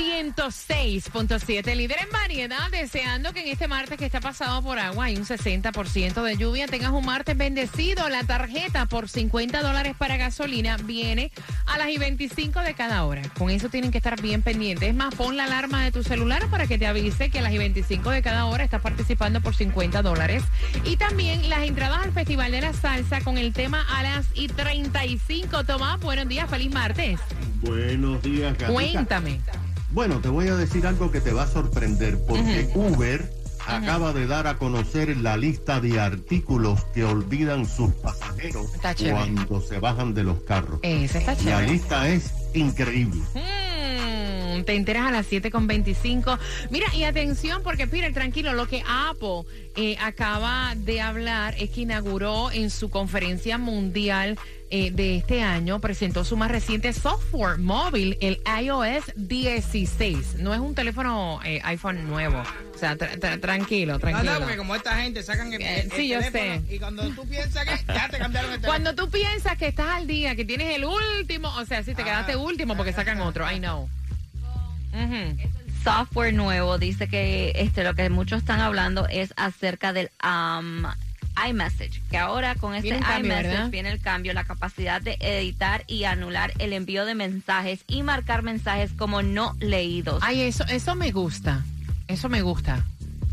106.7, líder en variedad, deseando que en este martes que está pasado por agua hay un 60% de lluvia, tengas un martes bendecido. La tarjeta por 50 dólares para gasolina viene a las y 25 de cada hora. Con eso tienen que estar bien pendientes. Es más, pon la alarma de tu celular para que te avise que a las y 25 de cada hora estás participando por 50 dólares. Y también las entradas al Festival de la Salsa con el tema a las y 35. Tomás, buenos días, feliz martes. Buenos días, gatita. Cuéntame. Bueno, te voy a decir algo que te va a sorprender, porque Uber acaba de dar a conocer la lista de artículos que olvidan sus pasajeros cuando se bajan de los carros. Ese está La chévere. lista es increíble. Mm, te enteras a las 7.25. Mira, y atención, porque Peter, tranquilo, lo que Apple eh, acaba de hablar es que inauguró en su conferencia mundial eh, de este año, presentó su más reciente software móvil, el iOS 16. No es un teléfono eh, iPhone nuevo. O sea, tra- tra- tranquilo, tranquilo. no, porque como esta gente sacan el, Eh, el- sí, yo teléfono sé. y cuando tú piensas que ya te cambiaron el teléfono. Cuando tú piensas que estás al día, que tienes el último, o sea, si te Ah. quedaste último porque sacan otro, I know. Ujú. software nuevo dice que este lo que muchos están hablando es acerca del um, iMessage, que ahora con este iMessage viene el cambio, la capacidad de editar y anular el envío de mensajes y marcar mensajes como no leídos. Ay, eso, eso me gusta. Eso me gusta.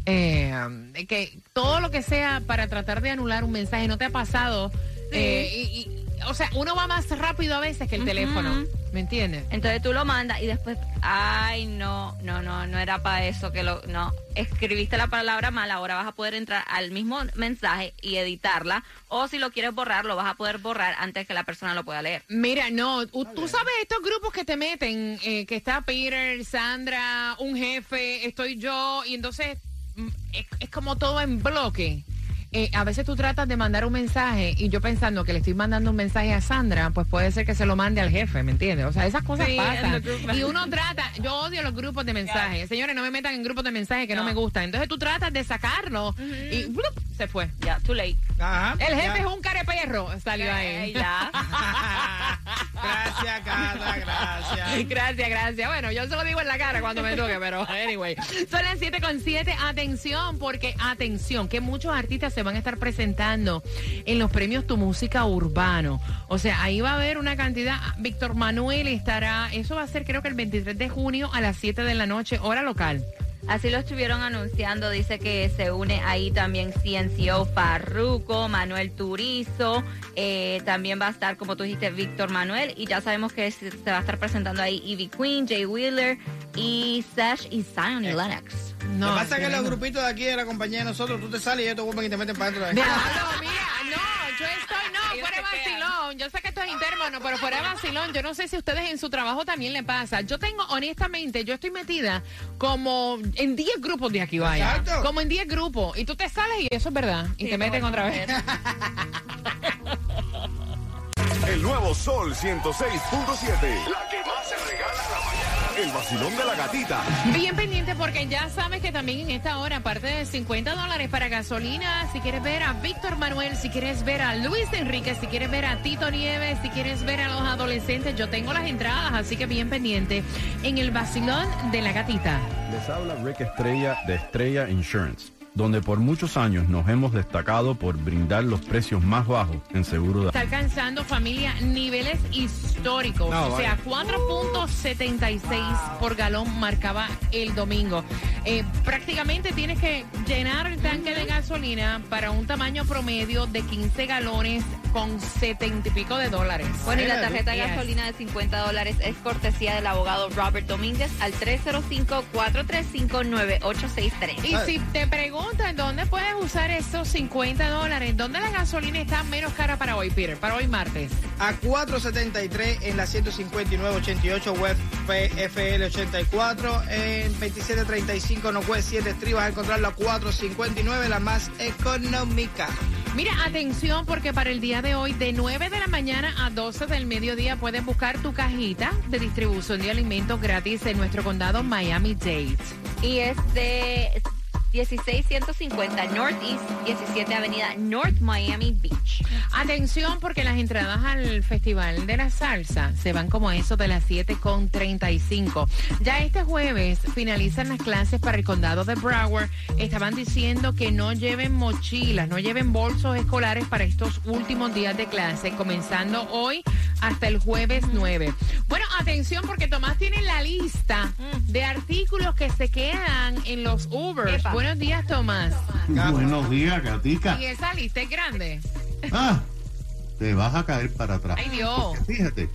Eh, que todo lo que sea para tratar de anular un mensaje no te ha pasado. Eh, y- y- o sea, uno va más rápido a veces que el teléfono. ¿Me entiendes? Entonces tú lo mandas y después, ay, no, no, no, no era para eso que lo, no, escribiste la palabra mal, ahora vas a poder entrar al mismo mensaje y editarla, o si lo quieres borrar, lo vas a poder borrar antes que la persona lo pueda leer. Mira, no, u- tú sabes estos grupos que te meten, eh, que está Peter, Sandra, un jefe, estoy yo, y entonces mm, es, es como todo en bloque. Eh, a veces tú tratas de mandar un mensaje y yo pensando que le estoy mandando un mensaje a Sandra, pues puede ser que se lo mande al jefe, ¿me entiendes? O sea, esas cosas Sí, pasan. Y uno trata, yo odio los grupos de mensajes. Señores, no me metan en grupos de mensajes que no, No. me gustan. Entonces tú tratas de sacarlo y ¡blup! se fue. Ya, too late. Ajá, El jefe ya. es un careperro, salió ahí. Ya. gracias, Carla, gracias. Gracias, gracias. Bueno, yo se lo digo en la cara cuando me toque, pero anyway. Son las 7 con 7. Atención, porque atención, que muchos artistas se van a estar presentando en los premios Tu Música Urbano. O sea, ahí va a haber una cantidad. Víctor Manuel estará, eso va a ser creo que el 23 de junio a las 7 de la noche, hora local. Así lo estuvieron anunciando. Dice que se une ahí también CNCO Farruco, Manuel Turizo. eh, también va a estar, como tú dijiste, Víctor Manuel. Y ya sabemos que se, se va a estar presentando ahí Ivy Queen, Jay Wheeler y Sash y Zion y Lennox. Lo que pasa es que los grupitos de aquí de la compañía de nosotros, tú te sales y ellos te vuelven y te meten para dentro de Diablo, mira, no, yo estoy, no, Ellos fuera de se quedan. Vacilón. Yo sé que esto es interno, pero fuera de vacilón. Yo no sé si a ustedes en su trabajo también le pasa. Yo tengo, honestamente, yo estoy metida como en 10 grupos de aquí, vaya. Exacto. Como en 10 grupos. Y tú te sales y eso es verdad. Y Sí, te meten otra vez. El nuevo Sol 106.7. El vacilón de la gatita. Bien pendiente porque ya sabes que también en esta hora, aparte de 50 dólares para gasolina, si quieres ver a Víctor Manuel, si quieres ver a Luis Enrique, si quieres ver a Tito Nieves, si quieres ver a los adolescentes, yo tengo las entradas, así que bien pendiente en el vacilón de la gatita. Les habla Rick Estrella de Estrella Insurance, donde por muchos años nos hemos destacado por brindar los precios más bajos en seguro de Está alcanzando familia niveles históricos. No, o sea, 4.76 por galón marcaba el domingo. Eh, prácticamente tienes que llenar el tanque de gasolina para un tamaño promedio de 15 galones con 70 y pico de dólares. Bueno, y la tarjeta de gasolina de 50 dólares es cortesía del abogado Robert Domínguez al 305-435-9863. Y si te preguntan dónde puedes usar esos 50 dólares, ¿dónde la gasolina está menos cara para hoy, Peter? Para hoy martes. A 473 en la 159-88 West FL 84. En 2735 no West 7 Street vas a encontrarlo a 459, la más económica. Mira, atención porque para el día de hoy, de 9 de la mañana a 12 del mediodía, puedes buscar tu cajita de distribución de alimentos gratis en nuestro condado Miami-Dade. Y es de 16150 Northeast 17 Avenida North Miami Beach. Atención porque las entradas al Festival de la Salsa se van como eso de las 7.35. Ya este jueves finalizan las clases para el condado de Broward. Estaban diciendo que no lleven mochilas, no lleven bolsos escolares para estos últimos días de clase, comenzando hoy hasta el jueves 9. Bueno, atención porque Tomás tiene la lista de artículos que se quedan en los Ubers. Epa. Buenos días, Tomás. Buenos días, Gatica. Y esa lista es grande. Ah, te vas a caer para atrás. Ay, Dios. Porque fíjate,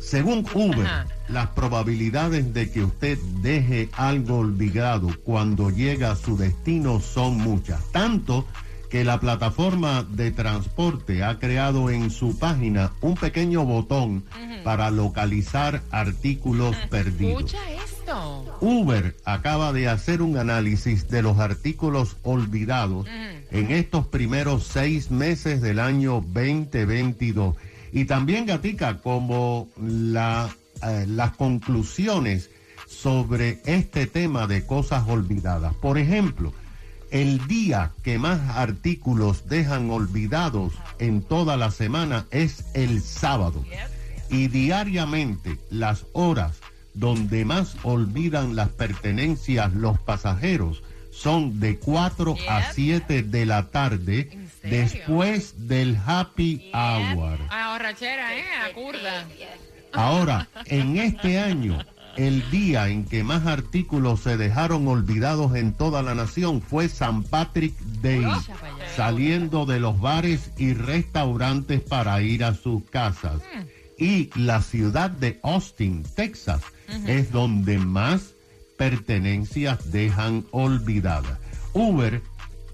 según Uber, Ajá. las probabilidades de que usted deje algo olvidado cuando llega a su destino son muchas. Tanto que la plataforma de transporte ha creado en su página un pequeño botón para localizar artículos perdidos. Escucha esto. Uber acaba de hacer un análisis de los artículos olvidados en estos primeros seis meses del año 2022. Y también, Gatica, como la, eh, las conclusiones sobre este tema de cosas olvidadas. Por ejemplo, el día que más artículos dejan olvidados en toda la semana es el sábado. Y diariamente las horas donde más olvidan las pertenencias los pasajeros son de 4 a 7 de la tarde después del happy hour. A borrachera, ¿eh? Ahora, en este año, el día en que más artículos se dejaron olvidados en toda la nación fue San Patrick Day, saliendo de los bares y restaurantes para ir a sus casas. Y la ciudad de Austin, Texas, es donde más pertenencias dejan olvidadas. Uber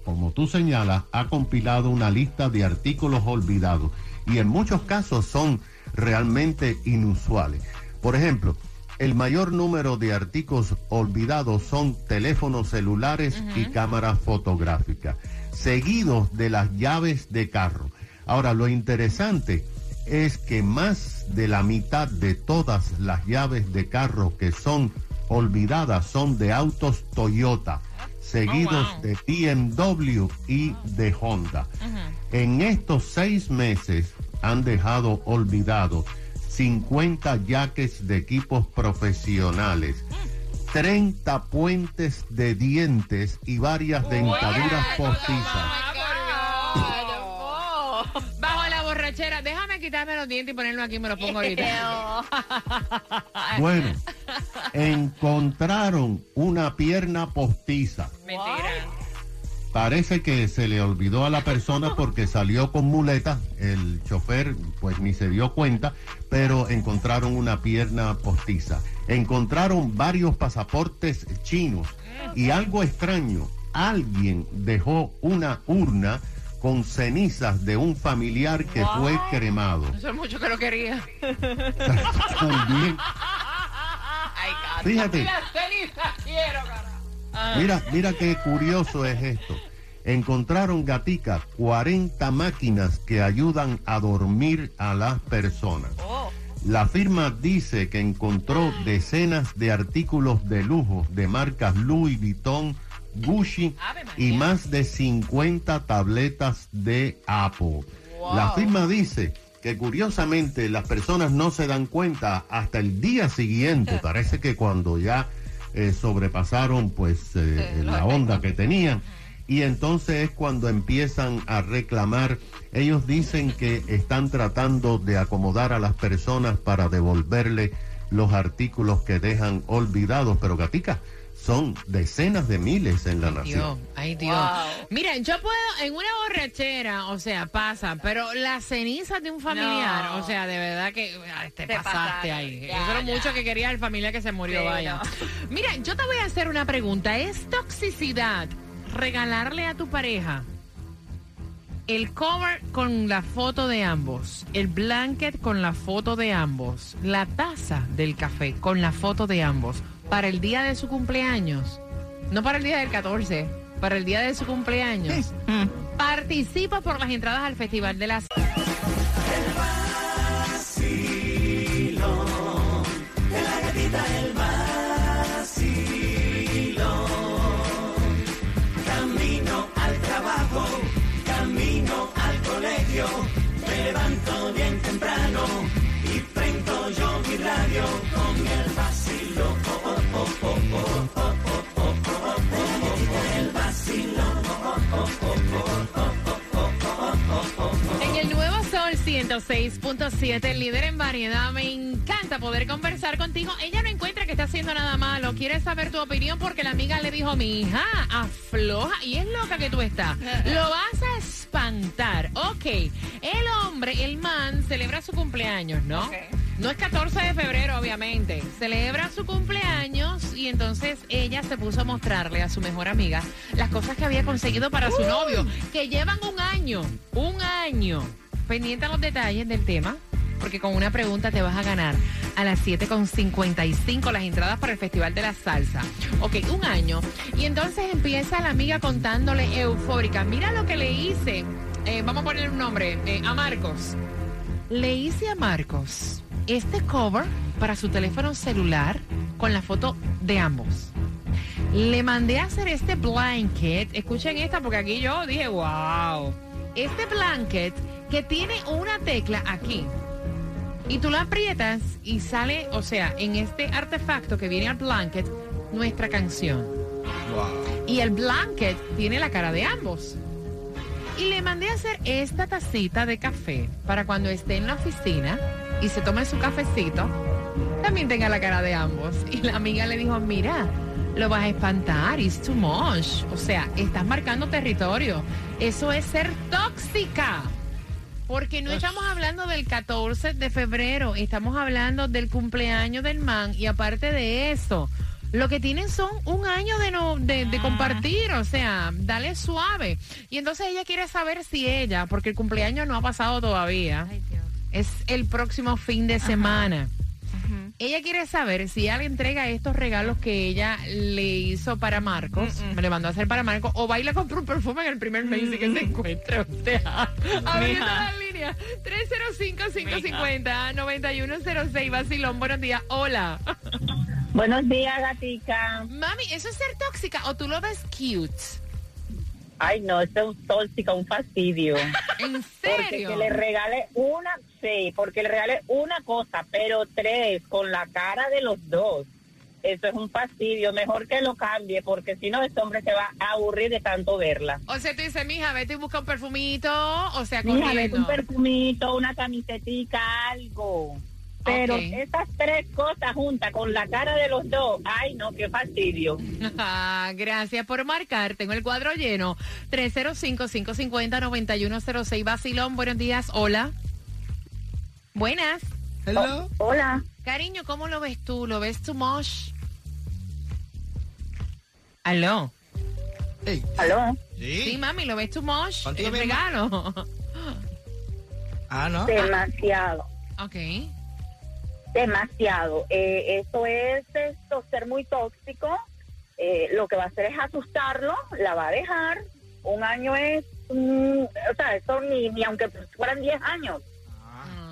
como tú señalas, ha compilado una lista de artículos olvidados y en muchos casos son realmente inusuales. Por ejemplo, el mayor número de artículos olvidados son teléfonos celulares y cámaras fotográficas, seguidos de las llaves de carro. Ahora, lo interesante es que más de la mitad de todas las llaves de carro que son olvidadas son de autos Toyota seguidos wow. de BMW y de Honda. En estos seis meses han dejado olvidados 50 yaques de equipos profesionales, 30 puentes de dientes y varias dentaduras postizas. Bajo la borrachera. Déjame quitarme los dientes y ponerlo aquí, me los pongo ahorita. Bueno, encontraron una pierna postiza. Mentira. Parece que se le olvidó a la persona porque salió con muleta. El chofer pues ni se dio cuenta, pero encontraron una pierna postiza. Encontraron varios pasaportes chinos y algo extraño, alguien dejó una urna con cenizas de un familiar que fue cremado. Eso es mucho que lo quería. También, fíjate. Las cenizas quiero. Mira, mira qué curioso es esto. Encontraron gatica 40 máquinas que ayudan a dormir a las personas. La firma dice que encontró decenas de artículos de lujo de marcas Louis Vuitton, Gucci y más de 50 tabletas de Apple. La firma dice que curiosamente las personas no se dan cuenta hasta el día siguiente. Parece que cuando ya eh, sobrepasaron pues eh, la onda que tenían. Y entonces es cuando empiezan a reclamar. Ellos dicen que están tratando de acomodar a las personas para devolverle los artículos que dejan olvidados. Pero Gatica, son decenas de miles en la Dios, nación. ay Dios. Miren, yo puedo, en una borrachera, o sea, pasa, pero las cenizas de un familiar, No. o sea, de verdad que ay, te, Te pasaste pasaron, ahí. ya, Eso ya. mucho que quería el familiar que se murió, Sí, vaya. no. Mira, yo te voy a hacer una pregunta. ¿Es toxicidad regalarle a tu pareja el cover con la foto de ambos, el blanket con la foto de ambos, la taza del café con la foto de ambos para el día de su cumpleaños? No para el día del 14, para el día de su cumpleaños. Participa por las entradas al Festival de las... 106.7, el líder en variedad, me encanta poder conversar contigo. Ella no encuentra que está haciendo nada malo, quiere saber tu opinión porque la amiga le dijo, mi hija, afloja, y es loca que tú estás. Lo vas a espantar. Ok, el hombre, el man, celebra su cumpleaños, ¿no? No es 14 de febrero, obviamente. Celebra su cumpleaños y entonces ella se puso a mostrarle a su mejor amiga las cosas que había conseguido para su novio, que llevan un año, un año. Pendiente a los detalles del tema, porque con una pregunta te vas a ganar a las 7.55 las entradas para el Festival de la Salsa. Ok, un año. Y entonces empieza la amiga contándole eufórica. Mira lo que le hice. Eh, vamos a poner un nombre, eh, a Marcos. Le hice a Marcos este cover para su teléfono celular con la foto de ambos. Le mandé a hacer este blanket. Escuchen esta porque aquí yo dije, wow. Este blanket que tiene una tecla aquí. Y tú la aprietas y sale, o sea, en este artefacto que viene al blanket, nuestra canción. Y el blanket tiene la cara de ambos. Y le mandé a hacer esta tacita de café para cuando esté en la oficina y se tome su cafecito, también tenga la cara de ambos. Y la amiga le dijo, mira, lo vas a espantar, it's too much. O sea, estás marcando territorio. Eso es ser tóxica. Porque no estamos hablando del 14 de febrero, estamos hablando del cumpleaños del man y aparte de eso, lo que tienen son un año de, no, de, de compartir, o sea, dale suave. Y entonces ella quiere saber si ella, porque el cumpleaños no ha pasado todavía, Ay, Dios. es el próximo fin de semana. Ella quiere saber si ella le entrega estos regalos que ella le hizo para Marcos, me le mandó a hacer para Marcos, o baila con un perfume en el primer mes y que se encuentre. O sea, abriendo la línea 305-550-9106. Vacilón, buenos días. Hola. Buenos días, gatica. Mami, ¿eso es ser tóxica o tú lo ves cute? Ay, no, esto es un tóxico, un fastidio. ¿En Porque serio? que le regale una, sí, porque le regale una cosa, pero tres con la cara de los dos. Eso es un fastidio. Mejor que lo cambie, porque si no, este hombre se va a aburrir de tanto verla. O sea, tú dices, mija, vete y busca un perfumito, o sea, Mira, vete corriendo. un perfumito, una camisetica, algo. Pero Ok. esas tres cosas juntas con la cara de los dos, ay, no, qué fastidio. Ah, Gracias por marcar. Tengo el cuadro lleno. 305-550-9106. Basilón, buenos días. Hola. Buenas. Hello. Hola. Cariño, ¿cómo lo ves tú? ¿Lo ves too much? ¿Aló? Hey. ¿Aló? Sí. Sí, mami, ¿lo ves too much? El regalo. Ah, no. Demasiado. ok. Demasiado. Eh, eso es esto, ser muy tóxico. Eh, lo que va a hacer es asustarlo, la va a dejar. Un año es, mm, o sea, eso ni, ni aunque fueran 10 años.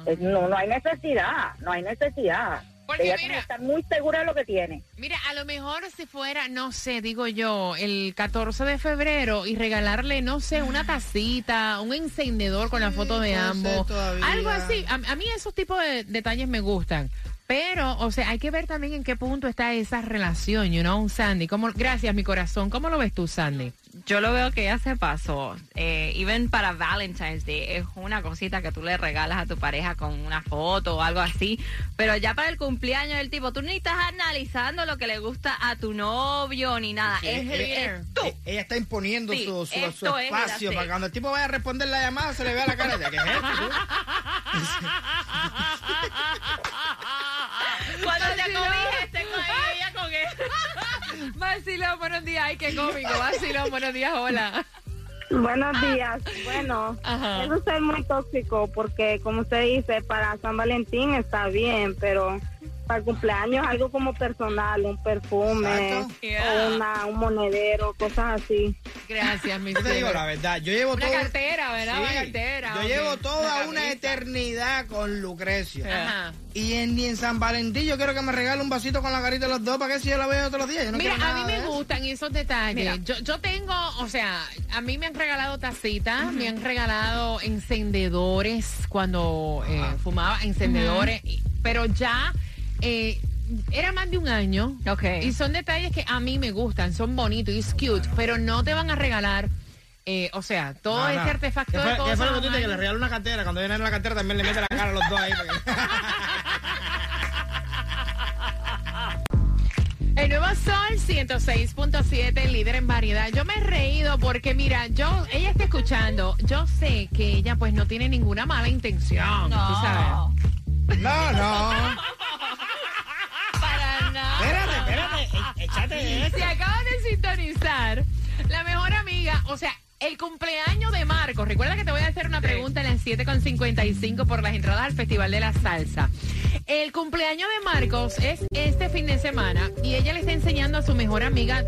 Eh, no, no hay necesidad, no hay necesidad. Porque Ella mira- tiene que estar muy segura de lo que tiene. Mira, a lo mejor si fuera, no sé, digo yo, el 14 de febrero y regalarle, no sé, una tacita, un encendedor con la foto de ambos, algo así. A, a mí esos tipos de detalles me gustan. Pero, o sea, hay que ver también en qué punto está esa relación, you know, Sandy. ¿Cómo, gracias, mi corazón. ¿Cómo lo ves tú, Sandy? Yo lo veo que ya se pasó. Eh, even para Valentine's Day es una cosita que tú le regalas a tu pareja con una foto o algo así. Pero ya para el cumpleaños del tipo, tú ni estás analizando lo que le gusta a tu novio ni nada. Sí, es, ella- es tú. Eh, Ella está imponiendo Sí, su, su- su esto es espacio así. para cuando el tipo vaya a responder la llamada se le vea la cara de que es esto. tú? Cuando te Vacilón. cobijas, tengo ahí ella con él. Vacilón, buenos días. Ay, qué cómico. Vacilón, buenos días. Hola. Buenos días. Bueno, Ajá. eso es muy tóxico porque, como usted dice, para San Valentín está bien, pero para el cumpleaños algo como personal, un perfume. Yeah. una, un monedero, cosas así. Gracias, mi Yo te digo la verdad, yo llevo Una todo... cartera, ¿verdad? Una cartera. Yo llevo toda una eternidad con Lucrecia. Ajá. Y en, y en San Valentín yo quiero que me regale un vasito con la carita de los dos para que si yo la veo todos los días. Yo no Mira, a mí me de eso. gustan esos detalles. Mira. Yo, yo tengo, o sea, a mí me han regalado tacitas, me han regalado encendedores cuando eh, fumaba encendedores, y- pero ya eh, era más de un año. Ok. Y son detalles que a mí me gustan, son bonitos y es cute, pero no te van a regalar, eh, o sea, todo No, este artefacto ¿Qué de fue, ¿Qué cosas. lo que tú? Que le año. regalo una cartera. Cuando viene en la cartera también le mete la cara a los dos ahí. porque- El nuevo Sol 106.7, líder en variedad. Yo me he reído porque, mira, yo, ella está escuchando. Yo sé que ella, pues, no tiene ninguna mala intención. tú sabes. No, no. Échate eso. Si acabas de sintonizar, la mejor amiga, o sea, el cumpleaños de Marcos. Recuerda que te voy a hacer una pregunta en las 7.55 por las entradas al Festival de la Salsa. El cumpleaños de Marcos es este fin de semana y ella le está enseñando a su mejor amiga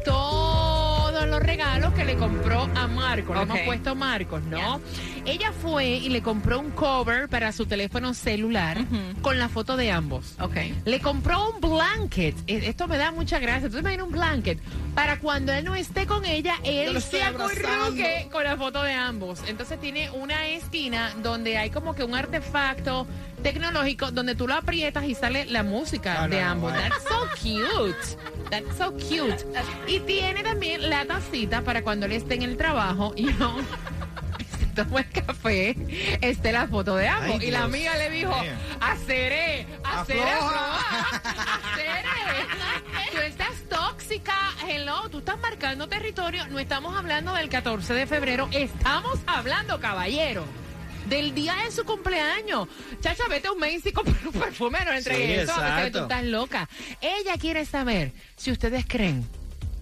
todos los regalos que le compró a Marcos. Le hemos puesto Marcos, ¿no? Ella fue y le compró un cover para su teléfono celular con la foto de ambos. Ok. Le compró un blanket. Eh, Esto me da mucha gracia. Tú imaginas un blanket para cuando él no esté con ella, él se acurruque con la foto de ambos. Entonces tiene una esquina donde hay como que un artefacto tecnológico donde tú lo aprietas y sale la música No, no, de no, ambos. That's so cute. That's so cute. Y tiene también la tacita para cuando él esté en el trabajo y no se toma el café, esté la foto de ambos. Ay, y la amiga le dijo, haceré, haceré, haceré. Tú estás tóxica, hello, tú estás marcando territorio. No estamos hablando del 14 de febrero, estamos hablando, caballero. Del día de su cumpleaños. Chacha, vete a un Macy y compra un perfume, no entregues Sí, eso. exacto. tú estás loca. Ella quiere saber si ustedes creen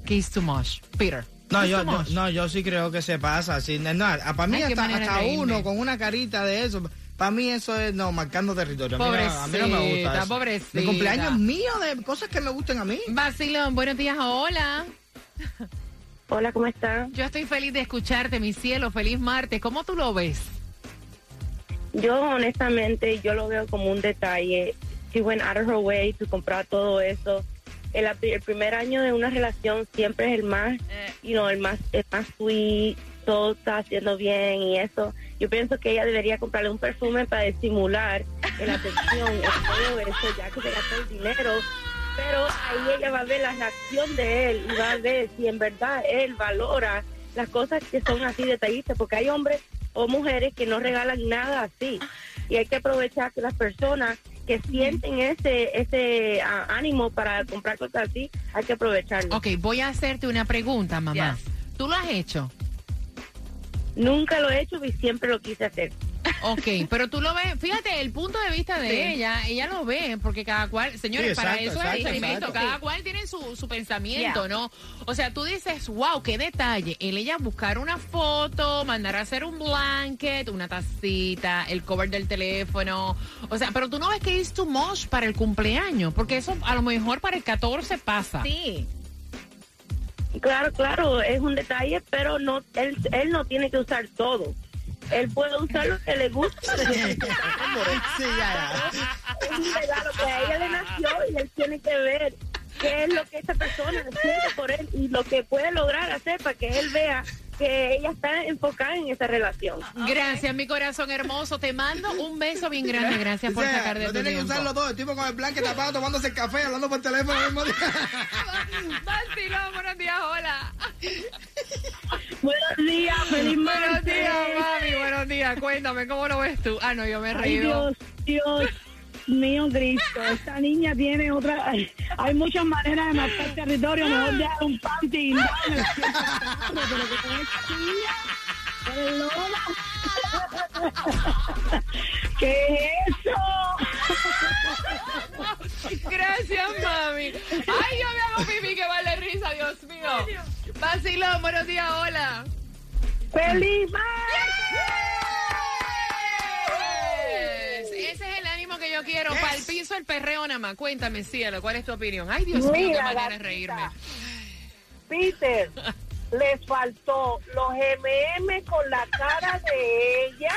que it's too much. Peter. No yo, yo- no, yo sí creo que se pasa. Sí, no, para mí Ay, hasta, de uno con una carita de eso. Para mí eso es, no, marcando territorio. A mí, no, a mí no me gusta Pobrecita, eso. pobrecita. Mi cumpleaños es mío de cosas que me gusten a mí. Vacilón, buenos días, hola. Hola, ¿cómo están? Yo estoy feliz de escucharte, mi cielo. Feliz martes. ¿Cómo tú lo ves? Yo honestamente, yo lo veo como un detalle. She went out of her way to comprar todo eso. El, el primer año de una relación siempre es el más, you know, el más, el más sweet, todo está haciendo bien y eso. Yo pienso que ella debería comprarle un perfume para estimular la atención, el todo eso, ya que se gastó el dinero. Pero ahí ella va a ver la reacción de él y va a ver si en verdad él valora las cosas que son así detallistas, porque hay hombres o mujeres que no regalan nada así. Y hay que aprovechar que las personas que sienten ese ese ah, ánimo para comprar cosas así, hay que aprovecharlo. Ok, voy a hacerte una pregunta, mamá. Yes. ¿Tú lo has hecho? Nunca lo he hecho y siempre lo quise hacer. Ok, pero tú lo ves, fíjate, el punto de vista de Sí. ella, ella lo ve, porque cada cual, señores, Sí, para exacto, eso es exacto, experimento, exacto. cada cual tiene su, su pensamiento, Yeah. ¿no? O sea, tú dices, wow, qué detalle, el ella buscar una foto, mandar a hacer un blanket, una tacita, el cover del teléfono, o sea, pero tú no ves que es too much para el cumpleaños, porque eso a lo mejor para el 14 pasa. Sí. Claro, claro, es un detalle, pero no él, él no tiene que usar todo. Él puede usar lo que le gusta. Sí, ya, ya. es un regalo que a ella le nació y él tiene que ver qué es lo que esa persona siente por él y lo que puede lograr hacer para que él vea que ella está enfocada en esa relación. Gracias, mi corazón hermoso, te mando un beso bien grande, gracias por O sea, sacar de no tu tiene que tiempo. usarlo todo. El tipo con el blanque tapado tomándose el café, hablando por teléfono al mismo día. Vacilón, buenos días, hola. Buenos días, feliz Buenos martes. días, mami, buenos días. Cuéntame, ¿cómo lo ves tú? Ah, no, yo me he Ay, reído. Dios, Dios mío, Cristo. Esta niña tiene otra. Hay, muchas maneras de marcar territorio. Mejor dejar un panty y no. ¿Qué es eso? Gracias, mami. Ay, yo me hago pipí, que vale risa, Dios mío. Vacilón, buenos días, hola. ¡Feliz Yes. Ese es el ánimo que yo quiero. Para el piso, el perreo nada más. Cuéntame, cielo, ¿cuál es tu opinión? Ay, Dios mío, qué manera de reírme. Peter, les faltó los M&M con la cara de ella,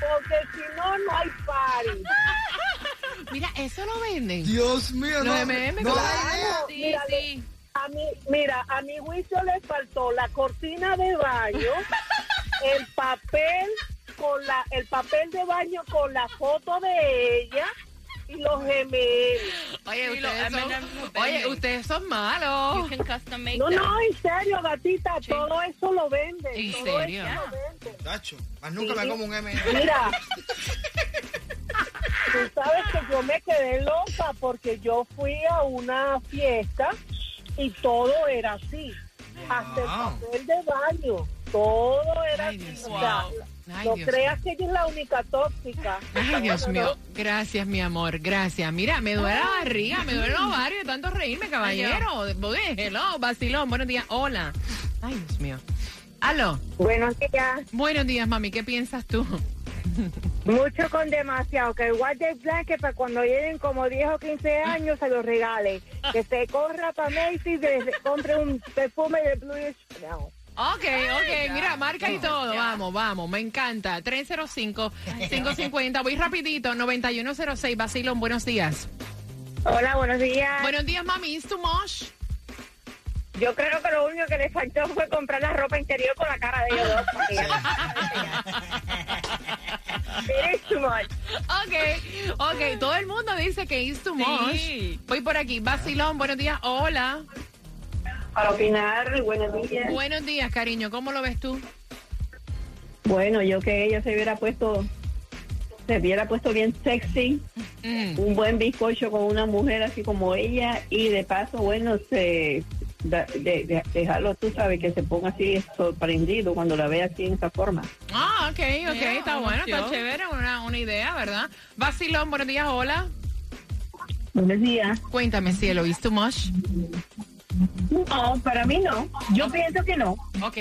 porque si no, no hay party. Mira, eso lo venden. Dios mío, Los no, M&M no con- da idea. Sí, Mira, sí. A mí, mira, a mi juicio les faltó la cortina de baño, el papel con la, el papel de baño con la foto de ella y los M&M. Oye, ustedes son, oye, ustedes son malos. No, no, en serio, gatita, todo eso lo venden. ¿En todo serio? eso lo venden. Tacho, más nunca me como un M. Mira, tú sabes que yo me quedé loca porque yo fui a una fiesta y todo era así. Hasta el papel de baño, todo era Ay, así. O sea, Ay, no Dios creas que ella es la única tóxica. Ay, Dios no, mío. Gracias, mi amor. Gracias. Mira, me duele la barriga, me duele los ovarios de tanto reírme, caballero. Hello, vacilón. Buenos días. Hola. Ay, Dios mío. Aló. Buenos días. Buenos días, mami. ¿Qué piensas tú? Mucho con demasiado. Que el white plan que para cuando lleguen como 10 o 15 años se lo regale. Que se corra para Macy's y se compre un perfume de Blue Chanel. Ok, ok, mira, marca y todo. Vamos, vamos, me encanta. 305-550. Voy rapidito. 9106, Basilón, buenos días. Hola, buenos días. Buenos días, mami. ¿Es too much? Yo creo que lo único que le faltó fue comprar la ropa interior con la cara de ellos dos. It is too much. Ok, ok. Todo el mundo dice que es too much. Sí. Voy por aquí. Basilón, buenos días. Hola. Para opinar, buenos días. Buenos días, cariño. ¿Cómo lo ves tú? Bueno, yo que ella se hubiera puesto, se hubiera puesto bien sexy, Mm. un buen bizcocho con una mujer así como ella y de paso, bueno, se da- de, de- dejarlo, tú sabes, que se ponga así sorprendido cuando la ve así en esa forma. Ah, ok, ok. Está bueno, está chévere. Una, una idea, ¿verdad? Basilón, buenos días. Hola. Buenos días. Cuéntame, cielo. ¿Es too much? No, para mí no. Yo pienso que no. Ok.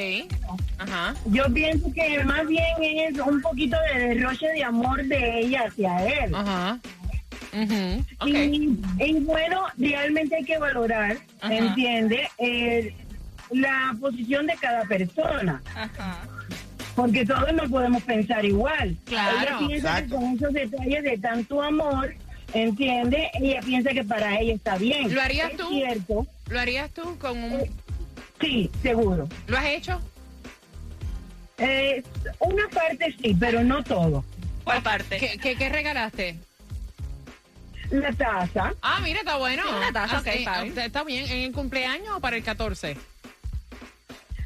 Ajá. Yo pienso que más bien es un poquito de derroche de amor de ella hacia él. Ajá. Ujú, Ok. Y, y bueno, realmente hay que valorar, Ajá. ¿entiende? Eh, la posición de cada persona, Ajá. porque todos no podemos pensar igual. Claro. Ella piensa que Exacto. con esos detalles de tanto amor, ¿entiende? Ella piensa que para ella está bien. ¿Lo harías Es tú? cierto, ¿Lo harías tú con un... sí, seguro. ¿Lo has hecho? Eh, una parte sí, pero no todo. ¿Cuál parte? ¿Qué, qué, qué regalaste? La taza, Ah, mira, está bueno. Sí, una taza, Ah, ok, sí, está bien. está- Está bien. ¿En el cumpleaños o para el 14?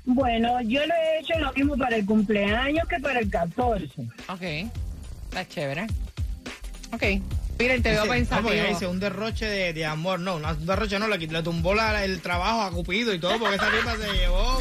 bueno, yo lo he hecho lo mismo para el cumpleaños que para el 14. Ok. Está chévere. Ok. Miren, te veo pensando. Pues, un derroche de, de amor. No, un derroche no, le, tumbó el trabajo a Cupido y todo, porque esa tipa se llevó.